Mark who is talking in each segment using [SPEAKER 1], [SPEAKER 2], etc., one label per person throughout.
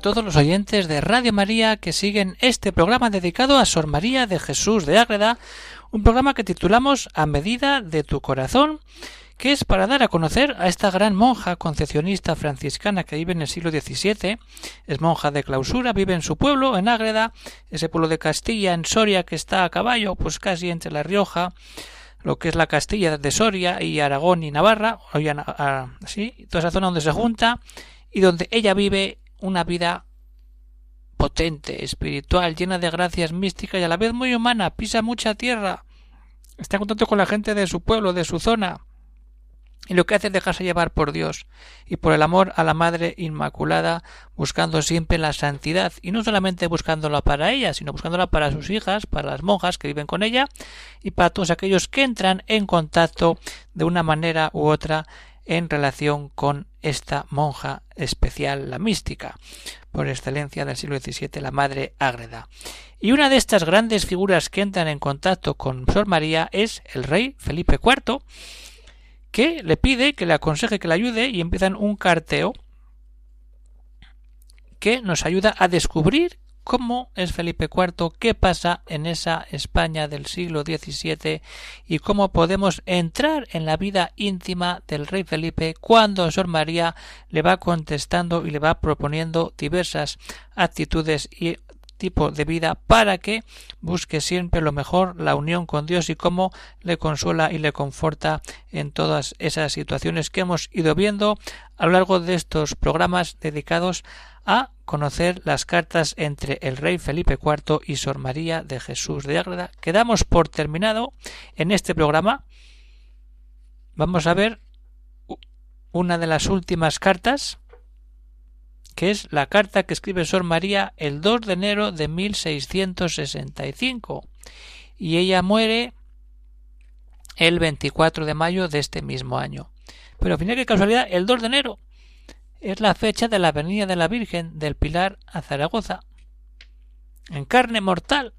[SPEAKER 1] Todos los oyentes de Radio María que siguen este programa dedicado a Sor María de Jesús de Ágreda, un programa que titulamos A medida de tu corazón, que es para dar a conocer a esta gran monja concepcionista franciscana que vive en el siglo XVII, es monja de clausura, vive en su pueblo, en Ágreda, ese pueblo de Castilla, en Soria, que está a caballo, pues casi entre La Rioja, lo que es la Castilla de Soria y Aragón y Navarra, así, toda esa zona donde se junta y donde ella vive una vida potente, espiritual, llena de gracias místicas y a la vez muy humana, pisa mucha tierra, está en contacto con la gente de su pueblo, de su zona, y lo que hace es dejarse llevar por Dios y por el amor a la Madre Inmaculada, buscando siempre la santidad, y no solamente buscándola para ella, sino buscándola para sus hijas, para las monjas que viven con ella, y para todos aquellos que entran en contacto de una manera u otra en relación con esta monja especial, la mística, por excelencia del siglo XVII, la Madre Ágreda. Y una de estas grandes figuras que entran en contacto con Sor María es el rey Felipe IV, que le pide que le aconseje que le ayude y empiezan un carteo que nos ayuda a descubrir cómo es Felipe IV, qué pasa en esa España del siglo XVII y cómo podemos entrar en la vida íntima del rey Felipe cuando Sor María le va contestando y le va proponiendo diversas actitudes y tipo de vida para que busque siempre lo mejor, la unión con Dios y cómo le consuela y le conforta en todas esas situaciones que hemos ido viendo a lo largo de estos programas dedicados a conocer las cartas entre el rey Felipe IV y Sor María de Jesús de Ágreda. Quedamos por terminado en este programa. Vamos a ver una de las últimas cartas, que es la carta que escribe Sor María el 2 de enero de 1665, y ella muere el 24 de mayo de este mismo año. Pero final, qué casualidad, el 2 de enero es la fecha de la venida de la Virgen del Pilar a Zaragoza, en carne mortal.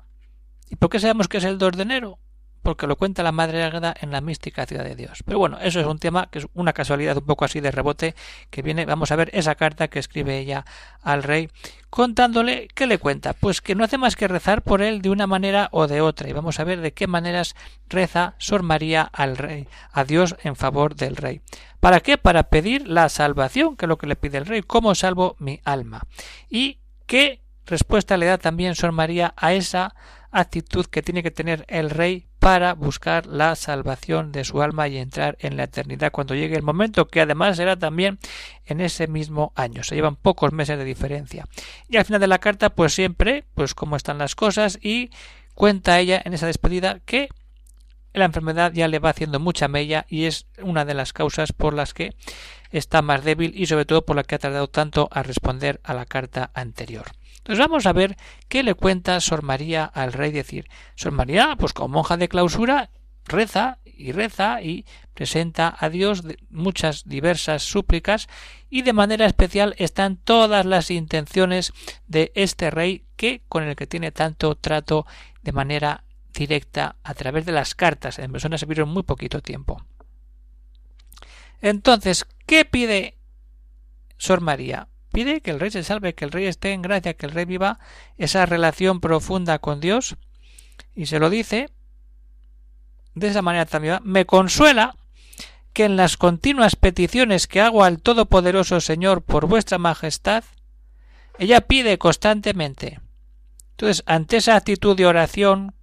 [SPEAKER 1] ¿Y por qué sabemos que es el 2 de enero? Porque lo cuenta la Madre Águeda en la mística ciudad de Dios. Pero bueno, eso es un tema que es una casualidad un poco así de rebote que viene. Vamos a ver esa carta que escribe ella al rey contándole qué le cuenta. Pues que no hace más que rezar por él de una manera o de otra. Y vamos a ver de qué maneras reza Sor María al rey, a Dios en favor del rey. ¿Para qué? Para pedir la salvación, que es lo que le pide el rey, ¿cómo salvo mi alma? Y qué respuesta le da también Sor María a esa actitud que tiene que tener el rey para buscar la salvación de su alma y entrar en la eternidad cuando llegue el momento, que además será también en ese mismo año. Se llevan pocos meses de diferencia. Y al final de la carta, pues siempre, pues cómo están las cosas y cuenta ella en esa despedida que la enfermedad ya le va haciendo mucha mella y es una de las causas por las que está más débil y sobre todo por la que ha tardado tanto a responder a la carta anterior. Entonces vamos a ver qué le cuenta Sor María al rey decir. Sor María, pues como monja de clausura, reza y reza y presenta a Dios muchas diversas súplicas y de manera especial están todas las intenciones de este rey que con el que tiene tanto trato de manera directa a través de las cartas. En persona se vieron muy poquito tiempo. Entonces, ¿qué pide Sor María? Pide que el rey se salve, que el rey esté en gracia, que el rey viva esa relación profunda con Dios y se lo dice de esa manera también. Me consuela que en las continuas peticiones que hago al Todopoderoso Señor por vuestra Majestad, ella pide constantemente. Entonces, ante esa actitud de oración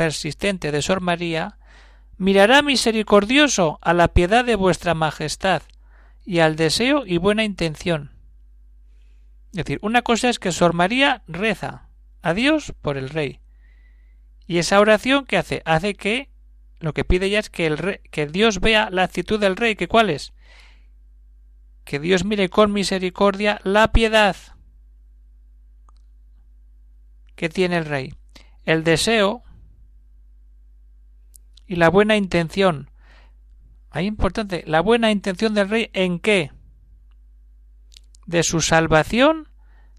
[SPEAKER 1] persistente de Sor María, mirará misericordioso a la piedad de vuestra Majestad y al deseo y buena intención. Es decir, una cosa es que Sor María reza a Dios por el rey. Y esa oración que hace, hace que lo que pide ella es que, el que Dios vea la actitud del rey, que cuál es, que Dios mire con misericordia la piedad que tiene el rey? El deseo y la buena intención. Ahí importante, la buena intención del rey en qué? De su salvación,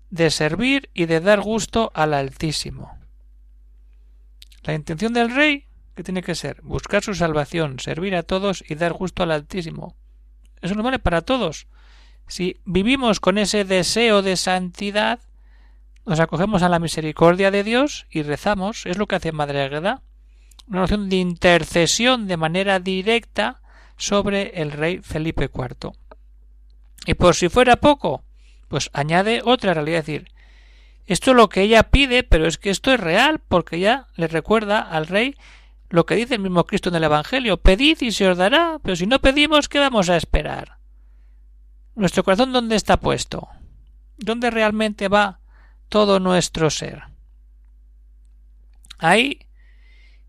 [SPEAKER 1] de servir y de dar gusto al Altísimo. La intención del rey, ¿qué tiene que ser? Buscar su salvación, servir a todos y dar gusto al Altísimo. Eso no vale para todos. Si vivimos con ese deseo de santidad, nos acogemos a la misericordia de Dios y rezamos, es lo que hace Madre Agueda, una noción de intercesión de manera directa sobre el rey Felipe IV. Y por si fuera poco, pues añade otra realidad, es decir, esto es lo que ella pide, pero es que esto es real, porque ya le recuerda al rey lo que dice el mismo Cristo en el Evangelio, pedid y se os dará, pero si no pedimos, ¿qué vamos a esperar? ¿Nuestro corazón dónde está puesto? ¿Dónde realmente va todo nuestro ser? Ahí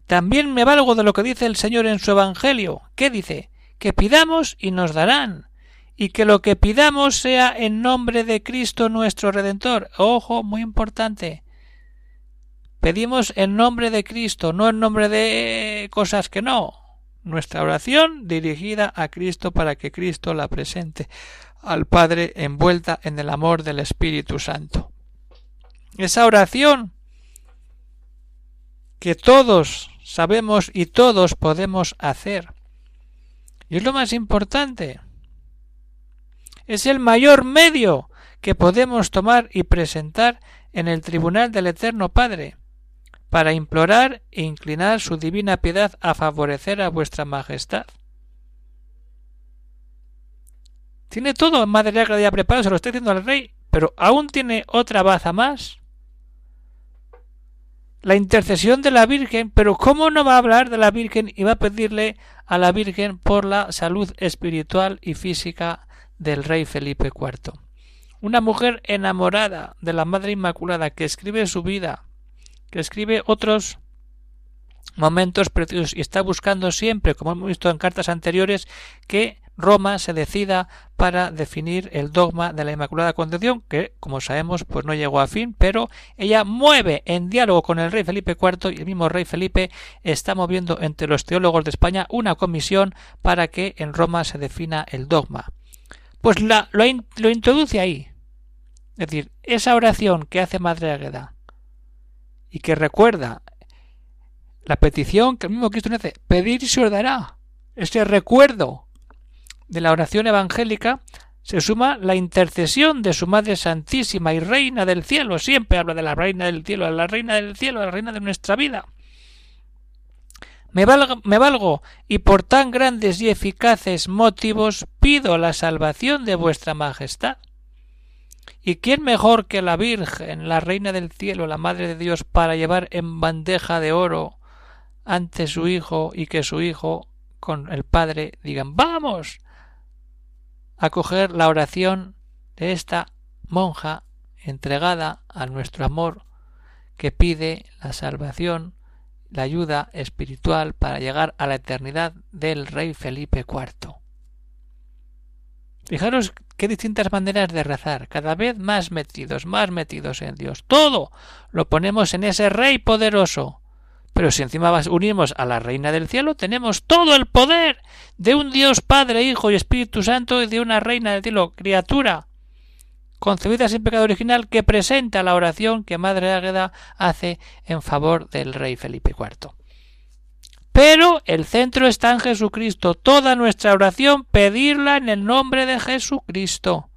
[SPEAKER 1] también me valgo de lo que dice el Señor en su Evangelio. ¿Qué dice? Que pidamos y nos darán, y que lo que pidamos sea en nombre de Cristo nuestro Redentor. Ojo, muy importante. Pedimos en nombre de Cristo, no en nombre de cosas que no. Nuestra oración dirigida a Cristo para que Cristo la presente al Padre envuelta en el amor del Espíritu Santo. Esa oración que todos sabemos y todos podemos hacer. Y es lo más importante. Es el mayor medio que podemos tomar y presentar en el tribunal del Eterno Padre para implorar e inclinar su divina piedad a favorecer a vuestra majestad. Tiene todo Madre ya preparado, se lo está diciendo al rey, pero aún tiene otra baza más. La intercesión de la Virgen, pero ¿cómo no va a hablar de la Virgen y va a pedirle a la Virgen por la salud espiritual y física del rey Felipe IV? Una mujer enamorada de la Madre Inmaculada que escribe su vida, que escribe otros momentos preciosos y está buscando siempre, como hemos visto en cartas anteriores, que Roma se decida para definir el dogma de la Inmaculada Concepción, que, como sabemos, pues no llegó a fin, pero ella mueve en diálogo con el rey Felipe IV y el mismo rey Felipe está moviendo entre los teólogos de España una comisión para que en Roma se defina el dogma. Pues la, lo, introduce ahí. Es decir, esa oración que hace Madre Agueda y que recuerda la petición que el mismo Cristo hace, pedir y se os dará. Este recuerdo de la oración evangélica se suma la intercesión de su Madre Santísima y Reina del Cielo. Siempre habla de la Reina del Cielo, de la Reina del Cielo, de la Reina de nuestra vida. Me valgo, me valgo, y por tan grandes y eficaces motivos pido la salvación de vuestra Majestad. ¿Y quién mejor que la Virgen, la Reina del Cielo, la Madre de Dios, para llevar en bandeja de oro ante su Hijo y que su Hijo con el Padre digan vamos a coger la oración de esta monja entregada a nuestro amor que pide la salvación, la ayuda espiritual para llegar a la eternidad del rey Felipe IV. Fijaros qué distintas maneras de rezar, cada vez más metidos, más metidos en Dios. Todo lo ponemos en ese Rey poderoso. Pero si encima unimos a la Reina del Cielo, tenemos todo el poder de un Dios Padre, Hijo y Espíritu Santo y de una Reina del Cielo, criatura, concebida sin pecado original, que presenta la oración que Madre Águeda hace en favor del Rey Felipe IV. Pero el centro está en Jesucristo. Toda nuestra oración pedirla en el nombre de Jesucristo.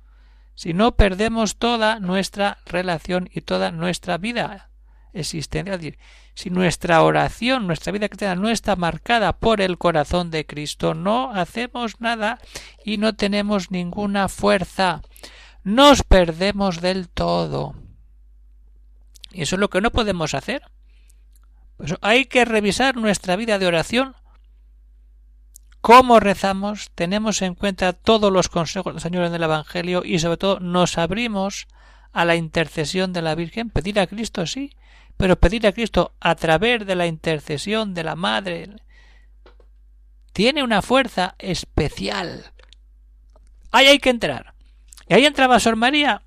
[SPEAKER 1] Si no perdemos toda nuestra relación y toda nuestra vida Es decir, si nuestra oración, nuestra vida cristiana no está marcada por el corazón de Cristo, no hacemos nada y no tenemos ninguna fuerza. Nos perdemos del todo. Y eso es lo que no podemos hacer. Pues hay que revisar nuestra vida de oración. Cómo rezamos, tenemos en cuenta todos los consejos del Señor en el Evangelio y sobre todo nos abrimos a la intercesión de la Virgen. Pedir a Cristo, sí, pero pedir a Cristo a través de la intercesión de la Madre tiene una fuerza especial. Ahí hay que entrar. Y ahí entraba Sor María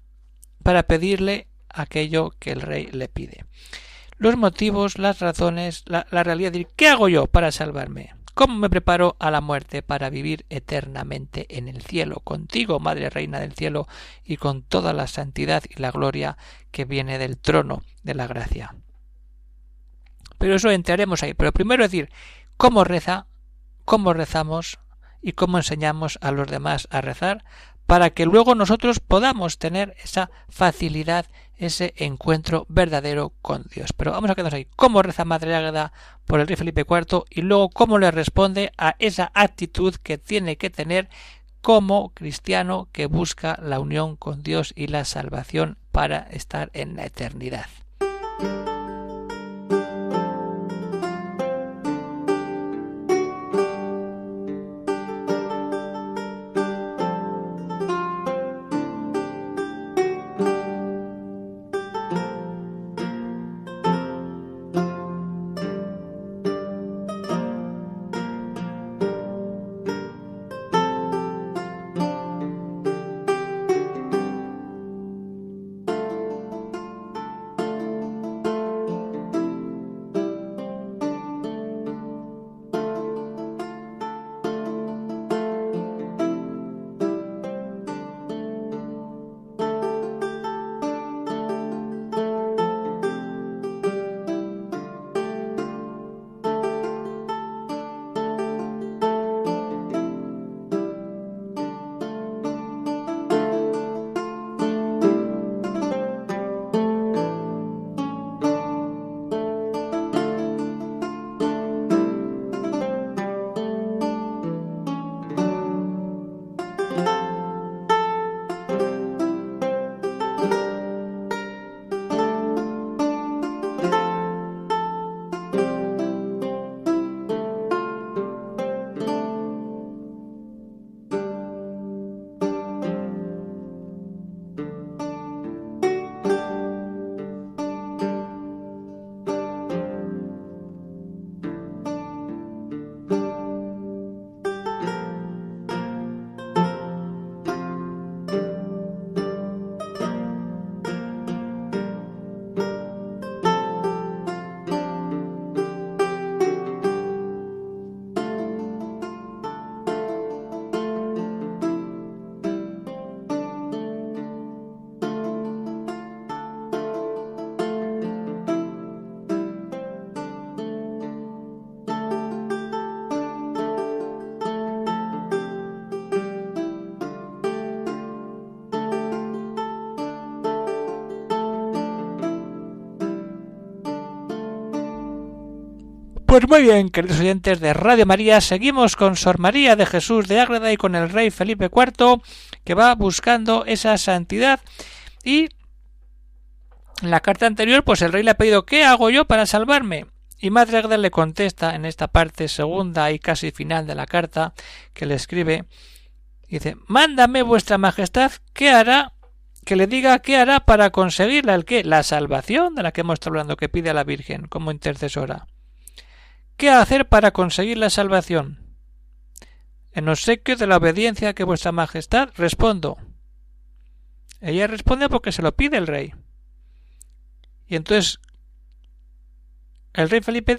[SPEAKER 1] para pedirle aquello que el rey le pide. los motivos, las razones, la, realidad. ¿Qué hago yo para salvarme? ¿Cómo me preparo a la muerte para vivir eternamente en el cielo, contigo, Madre Reina del cielo, y con toda la santidad y la gloria que viene del trono de la gracia? Pero eso entraremos ahí. Pero primero decir, ¿cómo reza? ¿Cómo rezamos? ¿Y cómo enseñamos a los demás a rezar? Para que luego nosotros podamos tener esa facilidad ese encuentro verdadero con Dios. Pero vamos a quedarnos ahí. ¿Cómo reza Madre Águeda por el rey Felipe IV? Y luego cómo le responde a esa actitud que tiene que tener como cristiano que busca la unión con Dios y la salvación para estar en la eternidad. Pues muy bien, queridos oyentes de Radio María, seguimos con Sor María de Jesús de Ágreda y con el rey Felipe IV, que va buscando esa santidad. Y en la carta anterior, pues el rey le ha pedido ¿qué hago yo para salvarme? Y Madre Ágreda le contesta en esta parte segunda y casi final de la carta que le escribe, dice, mándame vuestra majestad, ¿qué hará? Que le diga qué hará para conseguirla, el qué, la salvación de la que hemos estado hablando, que pide a la Virgen como intercesora. ¿Qué hacer para conseguir la salvación? En obsequio de la obediencia que vuestra majestad respondo. Ella responde porque se lo pide el rey. Y entonces el rey Felipe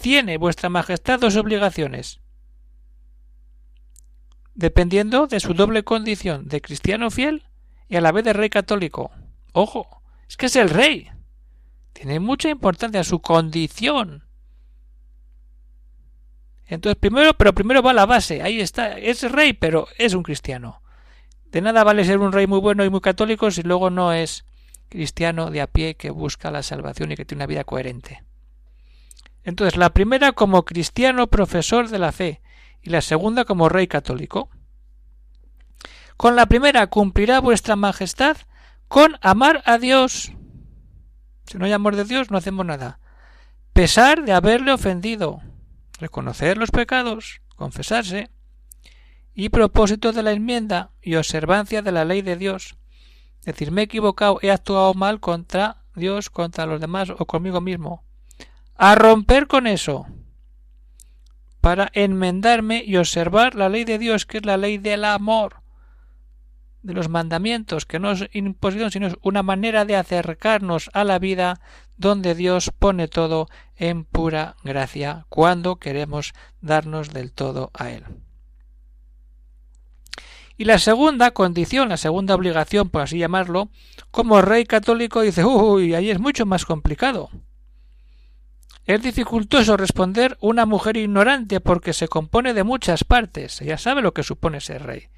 [SPEAKER 1] tiene vuestra majestad dos obligaciones, dependiendo de su doble condición de cristiano fiel y a la vez de rey católico. Ojo, es que es el rey. Tiene mucha importancia su condición entonces, primero, pero primero va la base, ahí está, es rey, pero es un cristiano. De nada vale ser un rey muy bueno y muy católico si luego no es cristiano de a pie que busca la salvación y que tiene una vida coherente. Entonces, la primera como cristiano profesor de la fe y la segunda como rey católico. Con la primera cumplirá vuestra majestad con amar a Dios. Si no hay amor de Dios, no hacemos nada. Pesar de haberle ofendido, reconocer los pecados, confesarse, y propósito de la enmienda y observancia de la ley de Dios. Decir, me he equivocado, he actuado mal contra Dios, contra los demás o conmigo mismo. A romper con eso, para enmendarme y observar la ley de Dios, que es la ley del amor. De los mandamientos, que no es imposición, sino es una manera de acercarnos a la vida donde Dios pone todo en pura gracia cuando queremos darnos del todo a Él. Y la segunda condición, la segunda obligación, por así llamarlo, como rey católico dice, uy, ahí es mucho más complicado. Es dificultoso responder una mujer ignorante porque se compone de muchas partes. Ella sabe lo que supone ser rey,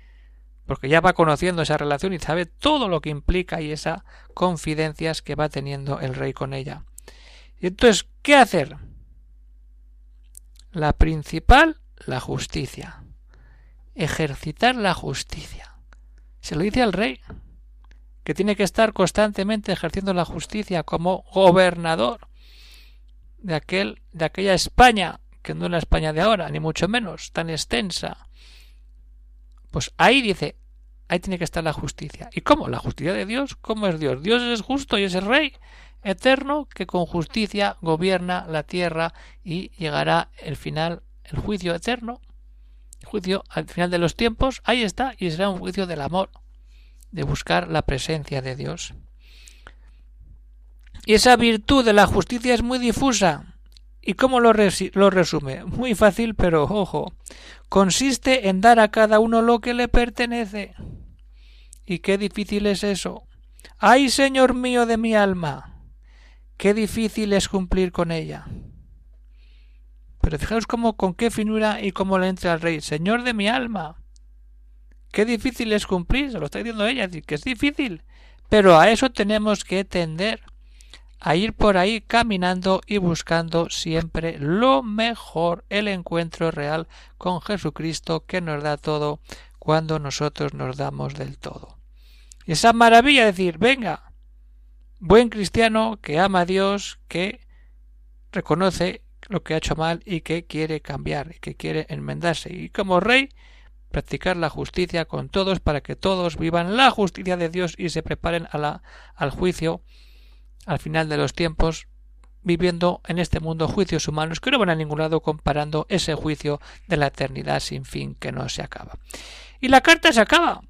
[SPEAKER 1] porque ya va conociendo esa relación y sabe todo lo que implica y esas confidencias que va teniendo el rey con ella. Y entonces, ¿qué hacer? La principal, la justicia ejercitar la justicia. Se lo dice al rey, que tiene que estar constantemente ejerciendo la justicia como gobernador de aquel de aquella España que no es la España de ahora ni mucho menos tan extensa pues ahí dice ahí tiene que estar la justicia y cómo la justicia de Dios cómo es Dios Dios es justo y es el rey eterno que con justicia gobierna la tierra y llegará el final el juicio eterno juicio al final de los tiempos, ahí está, y será un juicio del amor, de buscar la presencia de Dios. Y esa virtud de la justicia es muy difusa. ¿Y cómo lo, lo resume? Muy fácil, pero ojo. Consiste en dar a cada uno lo que le pertenece. ¿Y qué difícil es eso? ¡Ay, Señor mío de mi alma! ¡Qué difícil es cumplir con ella! Pero fijaos cómo, con qué finura y cómo le entra al rey. Señor de mi alma. Qué difícil es cumplir, se lo está diciendo ella, que es difícil. Pero a eso tenemos que tender, a ir por ahí caminando y buscando siempre lo mejor, el encuentro real con Jesucristo que nos da todo cuando nosotros nos damos del todo. Esa maravilla de decir, venga, buen cristiano que ama a Dios, que reconoce lo que ha hecho mal y que quiere cambiar, que quiere enmendarse. Y como rey, practicar la justicia con todos para que todos vivan la justicia de Dios y se preparen al juicio al final de los tiempos, viviendo en este mundo juicios humanos que no van a ningún lado comparando ese juicio de la eternidad sin fin que no se acaba. Y la carta se acaba.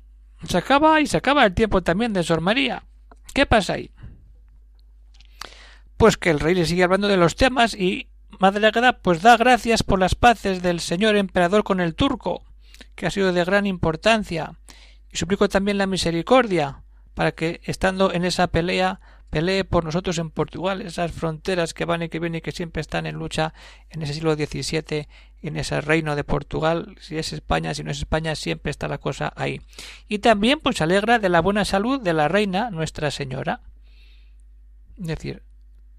[SPEAKER 1] Se acaba y se acaba el tiempo también de Sor María. ¿Qué pasa ahí? Pues que el rey le sigue hablando de los temas y Madre Agreda pues da gracias por las paces del señor emperador con el turco, que ha sido de gran importancia, y suplico también la misericordia, para que, estando en esa pelea, pelee por nosotros en Portugal, esas fronteras que van y que vienen y que siempre están en lucha en ese siglo XVII, en ese reino de Portugal, si es España, si no es España, siempre está la cosa ahí. Y también pues se alegra de la buena salud de la reina Nuestra Señora. Es decir,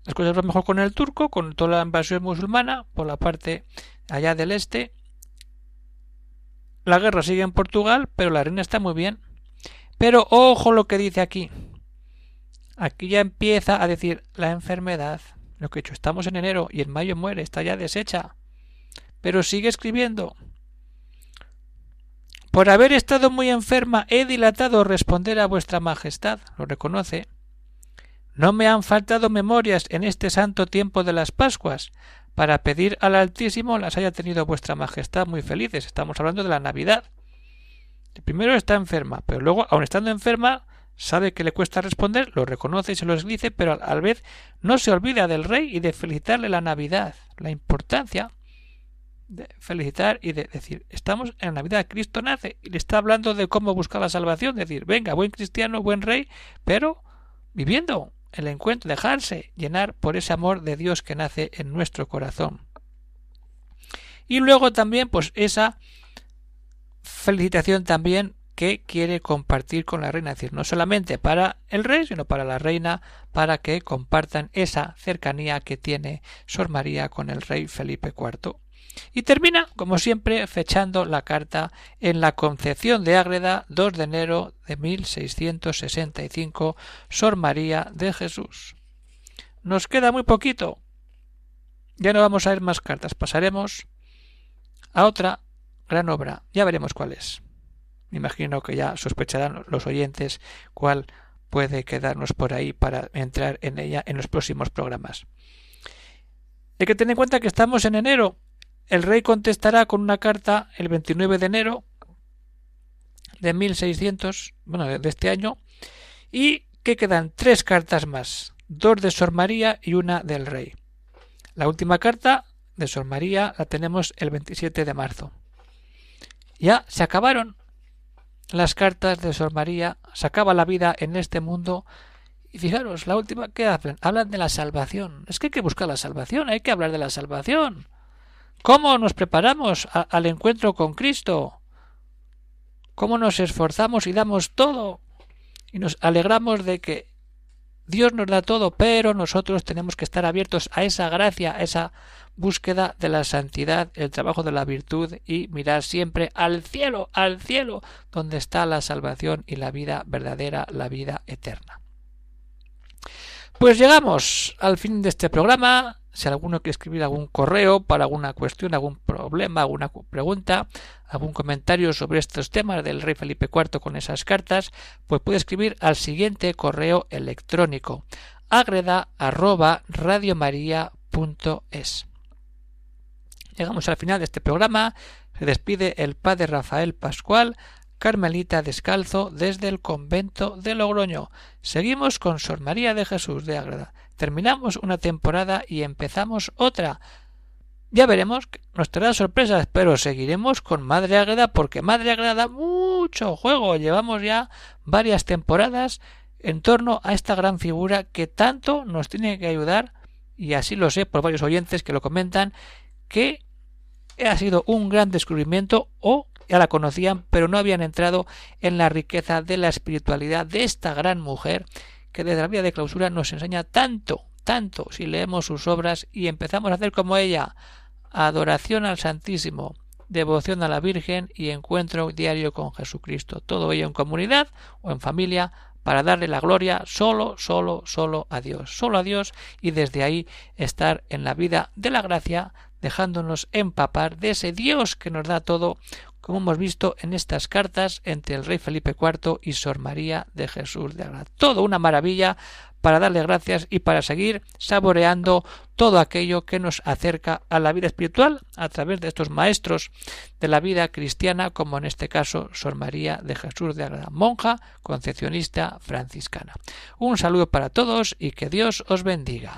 [SPEAKER 1] las cosas van mejor con el turco, con toda la invasión musulmana por la parte allá del este. La guerra sigue en Portugal, pero la reina está muy bien. Pero ojo lo que dice aquí. Aquí ya empieza a decir la enfermedad. Lo que he hecho, estamos en enero y en mayo muere, está ya deshecha. Pero sigue escribiendo. Por haber estado muy enferma he dilatado responder a vuestra majestad. Lo reconoce. No me han faltado memorias en este santo tiempo de las Pascuas, para pedir al Altísimo las haya tenido vuestra Majestad muy felices. Estamos hablando de la Navidad. Primero está enferma, pero luego, aun estando enferma, sabe que le cuesta responder, lo reconoce y se lo dice, pero a la vez no se olvida del rey y de felicitarle la Navidad, la importancia de felicitar y de decir, estamos en Navidad, Cristo nace y le está hablando de cómo buscar la salvación, decir, venga, buen cristiano, buen rey, pero viviendo el encuentro, dejarse llenar por ese amor de Dios que nace en nuestro corazón. Y luego también, pues esa felicitación también que quiere compartir con la reina, es decir, no solamente para el rey, sino para la reina, para que compartan esa cercanía que tiene Sor María con el rey Felipe IV. Y termina, como siempre, fechando la carta en la Concepción de Ágreda, 2 de enero de 1665, Sor María de Jesús. Nos queda muy poquito. Ya no vamos a ver más cartas, pasaremos a otra gran obra. Ya veremos cuál es. Me imagino que ya sospecharán los oyentes cuál puede quedarnos por ahí para entrar en ella en los próximos programas. Hay que tener en cuenta que estamos en enero el rey contestará con una carta el 29 de enero de 1600, bueno, de este año, y que quedan tres cartas más, dos de Sor María y una del Rey. La última carta de Sor María la tenemos el 27 de marzo. Ya se acabaron las cartas de Sor María, se acaba la vida en este mundo y fijaros, la última que hablan, hablan de la salvación. Es que hay que buscar la salvación, hay que hablar de la salvación. ¿Cómo nos preparamos al encuentro con Cristo? ¿Cómo nos esforzamos y damos todo? Y nos alegramos de que Dios nos da todo, pero nosotros tenemos que estar abiertos a esa gracia, a esa búsqueda de la santidad, el trabajo de la virtud y mirar siempre al cielo, al cielo, donde está la salvación y la vida verdadera, la vida eterna. Pues llegamos al fin de este programa. Si alguno quiere escribir algún correo para alguna cuestión, algún problema, alguna pregunta, algún comentario sobre estos temas del rey Felipe IV con esas cartas, pues puede escribir al siguiente correo electrónico agreda Llegamos al final de este programa. Se despide el padre Rafael Pascual, Carmelita descalzo desde el convento de Logroño. Seguimos con Sor María de Jesús de Ágreda. Terminamos una temporada y empezamos otra. Ya veremos, nos traerá sorpresas, pero seguiremos con Madre Ágreda porque Madre Ágreda da mucho juego. Llevamos ya varias temporadas en torno a esta gran figura que tanto nos tiene que ayudar, y así lo sé por varios oyentes que lo comentan, que ha sido un gran descubrimiento o ya la conocían, pero no habían entrado en la riqueza de la espiritualidad de esta gran mujer que desde la vida de clausura nos enseña tanto, tanto, si leemos sus obras y empezamos a hacer como ella, adoración al Santísimo, devoción a la Virgen y encuentro diario con Jesucristo, todo ello en comunidad o en familia para darle la gloria solo, solo, solo a Dios, solo a Dios y desde ahí estar en la vida de la gracia, dejándonos empapar de ese Dios que nos da todo, como hemos visto en estas cartas entre el rey Felipe IV y Sor María de Jesús de Agrada. Todo una maravilla para darle gracias y para seguir saboreando todo aquello que nos acerca a la vida espiritual a través de estos maestros de la vida cristiana, como en este caso Sor María de Jesús de Agrada, monja concepcionista franciscana. Un saludo para todos y que Dios os bendiga.